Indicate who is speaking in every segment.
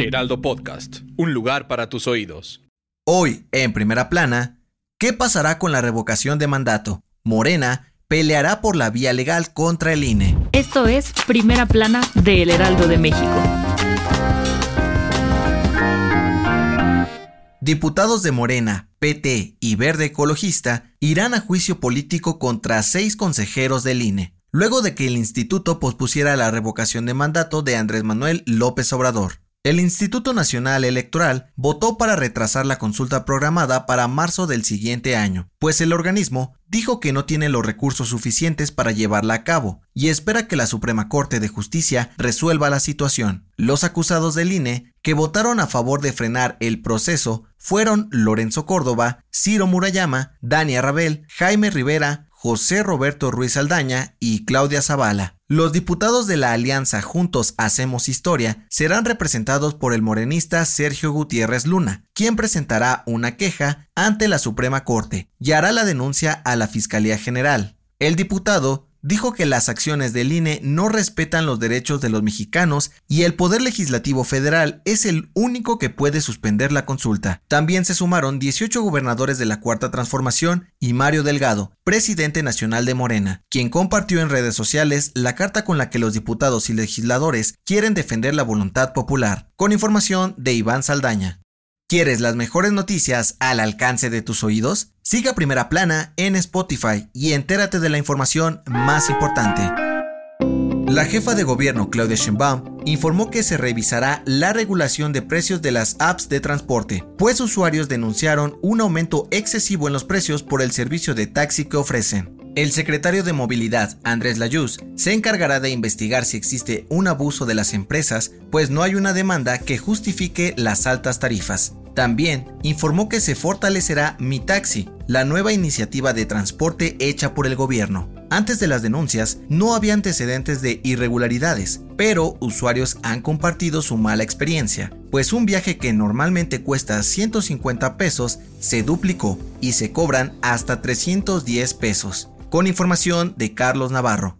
Speaker 1: Heraldo Podcast, un lugar para tus oídos.
Speaker 2: Hoy, en primera plana, ¿qué pasará con la revocación de mandato? Morena peleará por la vía legal contra el INE.
Speaker 3: Esto es Primera Plana de El Heraldo de México.
Speaker 2: Diputados de Morena, PT y Verde Ecologista irán a juicio político contra seis consejeros del INE, luego de que el instituto pospusiera la revocación de mandato de Andrés Manuel López Obrador. El Instituto Nacional Electoral votó para retrasar la consulta programada para marzo del siguiente año, pues el organismo dijo que no tiene los recursos suficientes para llevarla a cabo y espera que la Suprema Corte de Justicia resuelva la situación. Los acusados del INE que votaron a favor de frenar el proceso fueron Lorenzo Córdoba, Ciro Murayama, Dania Rabel, Jaime Rivera, José Roberto Ruiz Aldaña y Claudia Zavala. Los diputados de la alianza Juntos Hacemos Historia serán representados por el morenista Sergio Gutiérrez Luna, quien presentará una queja ante la Suprema Corte y hará la denuncia a la Fiscalía General. El diputado dijo que las acciones del INE no respetan los derechos de los mexicanos y el Poder Legislativo Federal es el único que puede suspender la consulta. También se sumaron 18 gobernadores de la Cuarta Transformación y Mario Delgado, presidente nacional de Morena, quien compartió en redes sociales la carta con la que los diputados y legisladores quieren defender la voluntad popular. Con información de Iván Saldaña. ¿Quieres las mejores noticias al alcance de tus oídos? Siga Primera Plana en Spotify y entérate de la información más importante. La jefa de gobierno Claudia Sheinbaum informó que se revisará la regulación de precios de las apps de transporte, pues usuarios denunciaron un aumento excesivo en los precios por el servicio de taxi que ofrecen. El secretario de Movilidad, Andrés Layuz, se encargará de investigar si existe un abuso de las empresas, pues no hay una demanda que justifique las altas tarifas. También informó que se fortalecerá Mi Taxi, la nueva iniciativa de transporte hecha por el gobierno. Antes de las denuncias no había antecedentes de irregularidades, pero usuarios han compartido su mala experiencia, pues un viaje que normalmente cuesta 150 pesos se duplicó y se cobran hasta 310 pesos. Con información de Carlos Navarro.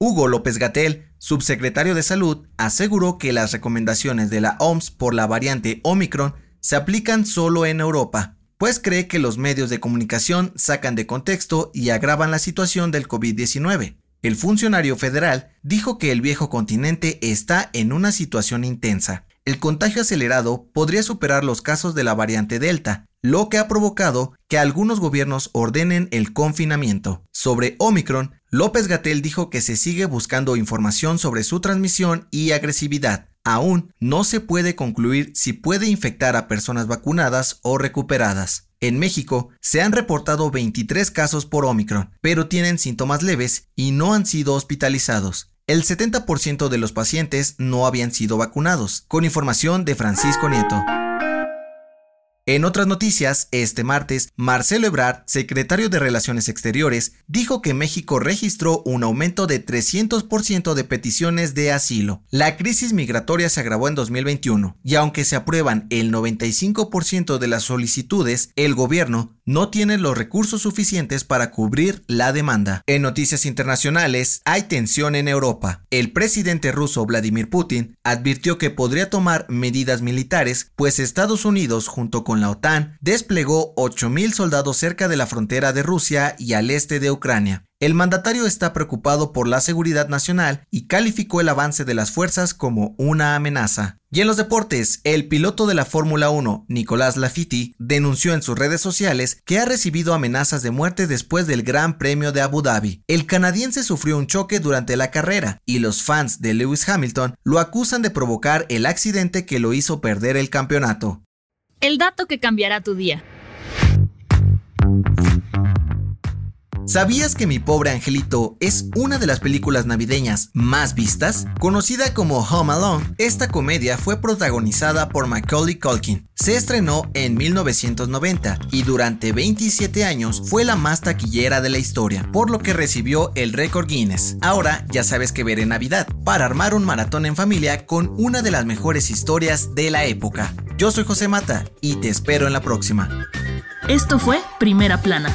Speaker 2: Hugo López Gatel, subsecretario de Salud, aseguró que las recomendaciones de la OMS por la variante Omicron se aplican solo en Europa, pues cree que los medios de comunicación sacan de contexto y agravan la situación del COVID-19. El funcionario federal dijo que el viejo continente está en una situación intensa. El contagio acelerado podría superar los casos de la variante Delta, lo que ha provocado que algunos gobiernos ordenen el confinamiento. Sobre Omicron, López Gatel dijo que se sigue buscando información sobre su transmisión y agresividad, aún no se puede concluir si puede infectar a personas vacunadas o recuperadas. En México se han reportado 23 casos por Omicron, pero tienen síntomas leves y no han sido hospitalizados. El 70% de los pacientes no habían sido vacunados, con información de Francisco Nieto. En otras noticias, este martes, Marcelo Ebrard, secretario de Relaciones Exteriores, dijo que México registró un aumento de 300% de peticiones de asilo. La crisis migratoria se agravó en 2021 y aunque se aprueban el 95% de las solicitudes, el gobierno no tiene los recursos suficientes para cubrir la demanda. En noticias internacionales, hay tensión en Europa. El presidente ruso Vladimir Putin advirtió que podría tomar medidas militares, pues Estados Unidos junto con la OTAN, desplegó 8.000 soldados cerca de la frontera de Rusia y al este de Ucrania. El mandatario está preocupado por la seguridad nacional y calificó el avance de las fuerzas como una amenaza. Y en los deportes, el piloto de la Fórmula 1, Nicolás Lafitti, denunció en sus redes sociales que ha recibido amenazas de muerte después del Gran Premio de Abu Dhabi. El canadiense sufrió un choque durante la carrera y los fans de Lewis Hamilton lo acusan de provocar el accidente que lo hizo perder el campeonato
Speaker 3: el dato que cambiará tu día.
Speaker 2: ¿Sabías que Mi pobre angelito es una de las películas navideñas más vistas? Conocida como Home Alone, esta comedia fue protagonizada por Macaulay Culkin. Se estrenó en 1990 y durante 27 años fue la más taquillera de la historia, por lo que recibió el récord Guinness. Ahora ya sabes que ver en Navidad, para armar un maratón en familia con una de las mejores historias de la época. Yo soy José Mata y te espero en la próxima.
Speaker 3: Esto fue Primera Plana,